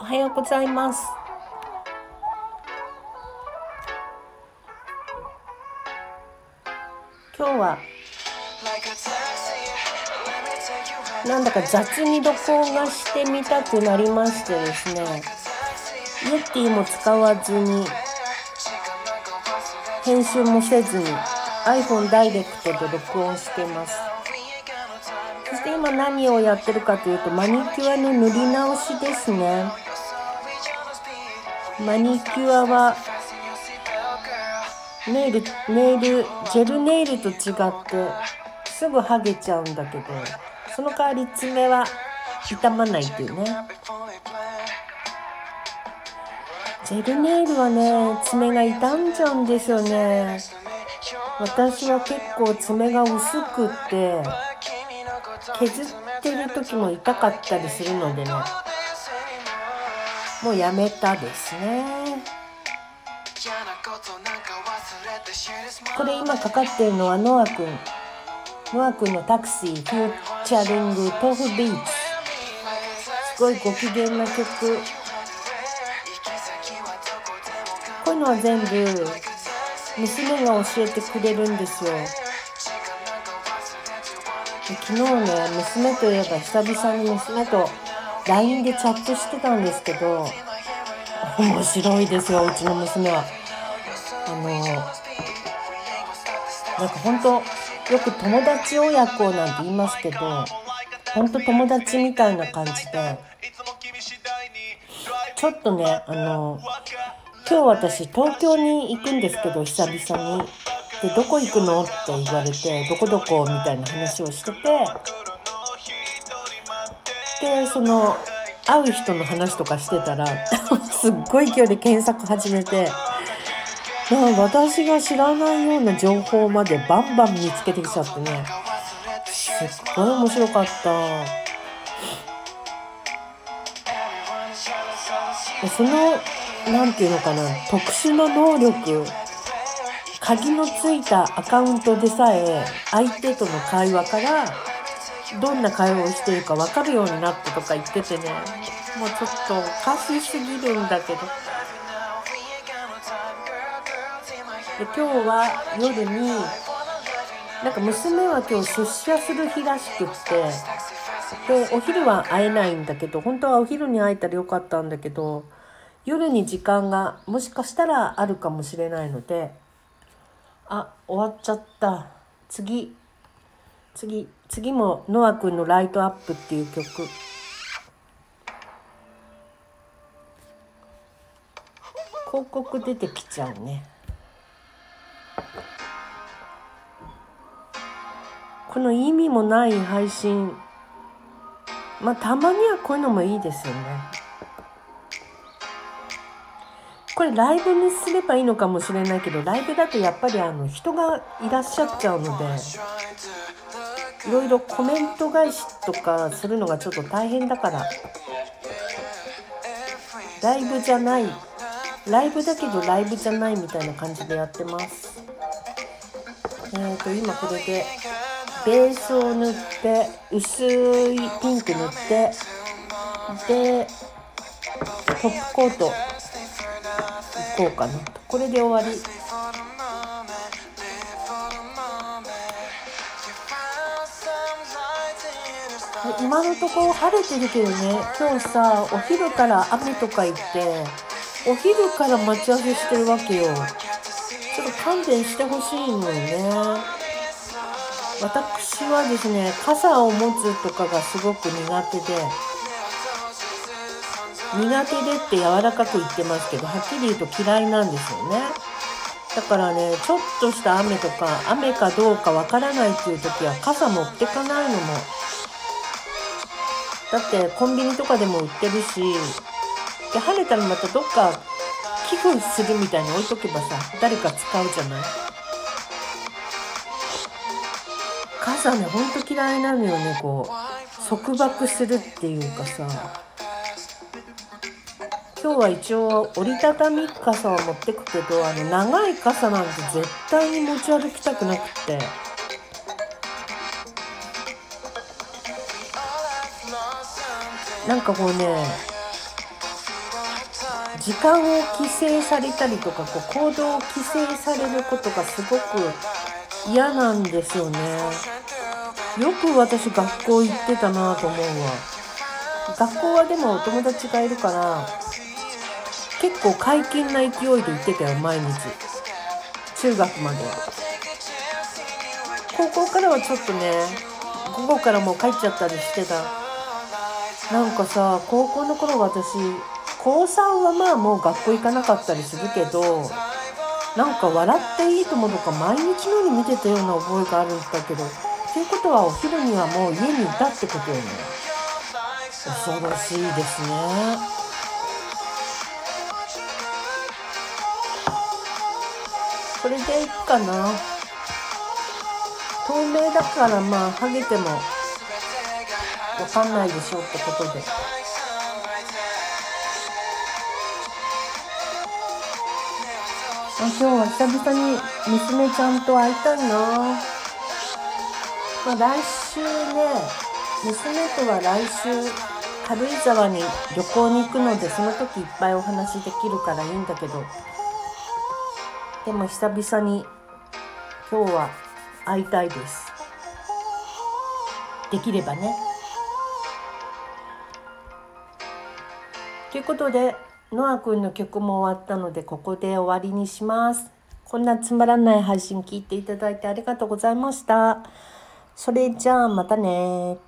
おはようございます。今日はなんだか雑に録音がしてみたくなりましてですね、イエティも使わずに、編集もせずに iPhone ダイレクトで録音してます。そして今何をやってるかというとマニキュアの塗り直しですね。マニキュアはネイル、ネイル、ジェルネイルと違ってすぐ剥げちゃうんだけど、その代わり爪は傷まないっていうね。ジェルネイルはね、爪が傷んじゃうんですよね。私は結構爪が薄くって、削ってる時も痛かったりするのでね、もうやめたですね。これ今かかってるのはノアくん。ノアくんのタクシー、フューチャリング、豆腐ビーチ。すごいご機嫌な曲。こういうのは全部娘が教えてくれるんですよ。昨日ね、娘といえば久々に娘と LINE でチャットしてたんですけど、面白いですよ、うちの娘は。あの、なんか本当よく友達親子なんて言いますけど、本当友達みたいな感じで、ちょっとね、あの、今日私東京に行くんですけど、久々に。で、どこ行くの？って言われて、どこどこ？みたいな話をしてて、で、その、会う人の話とかしてたら、すっごい勢いで検索始めて、なん私が知らないような情報までバンバン見つけてきちゃってね、すっごい面白かった。その、なんていうのかな、特殊な能力、鍵のついたアカウントでさえ、相手との会話から、どんな会話をしているか分かるようになったとか言っててね、もうちょっとおかしすぎるんだけど。で今日は夜になんか娘は今日出社する日らしくってでお昼は会えないんだけど本当はお昼に会えたらよかったんだけど夜に時間がもしかしたらあるかもしれないのであ終わっちゃった次次次もノアくんの「ライトアップ」っていう曲。広告出てきちゃうね。この意味もない配信。まあたまにはこういうのもいいですよね。これライブにすればいいのかもしれないけどライブだとやっぱりあの人がいらっしゃっちゃうのでいろいろコメント返しとかするのがちょっと大変だからライブじゃないライブだけどライブじゃないみたいな感じでやってます。えーと今これでベースを塗って薄いピンク塗ってでトップコート。こうかなと。これで終わり。今のところ晴れてるけどね。今日さお昼から雨とか行ってお昼から待ち合わせしてるわけよ。ちょっと勘弁してほしいのよね。私はですね傘を持つとかがすごく苦手で。苦手でって柔らかく言ってますけどはっきり言うと嫌いなんですよね。だからねちょっとした雨とか雨かどうかわからないっていう時は傘持ってかないのも。だってコンビニとかでも売ってるしで晴れたらまたどっか寄付するみたいに置いとけばさ誰か使うじゃない。傘ねほんと嫌いなのよねこう。束縛するっていうかさ。今日は一応折りたたみ傘は持ってくけどあの長い傘なんて絶対に持ち歩きたくなくて。なんかこうね時間を規制されたりとかこう行動を規制されることがすごく嫌なんですよね。よく私学校行ってたなと思うわ。学校はでもお友達がいるから結構解禁な勢いで行ってたよ毎日。中学までは。高校からはちょっとね午後からもう帰っちゃったりしてた。なんかさ高校の頃私高3はまあもう学校行かなかったりするけどなんか笑っていいともとか毎日のように見てたような覚えがあるんだけどということはお昼にはもう家にいたってことよね。恐ろしいですね。これでいいかな。透明だからまあハゲてもわかんないでしょうってことで。あ今日は久々に娘ちゃんと会いたいな、まあ、来週ね娘とは来週軽井沢に旅行に行くのでその時いっぱいお話できるからいいんだけど。でも久々に今日は会いたいですできればねということでノアくんの曲も終わったのでここで終わりにします。こんなつまらない配信聞いていただいてありがとうございました。それじゃあまたね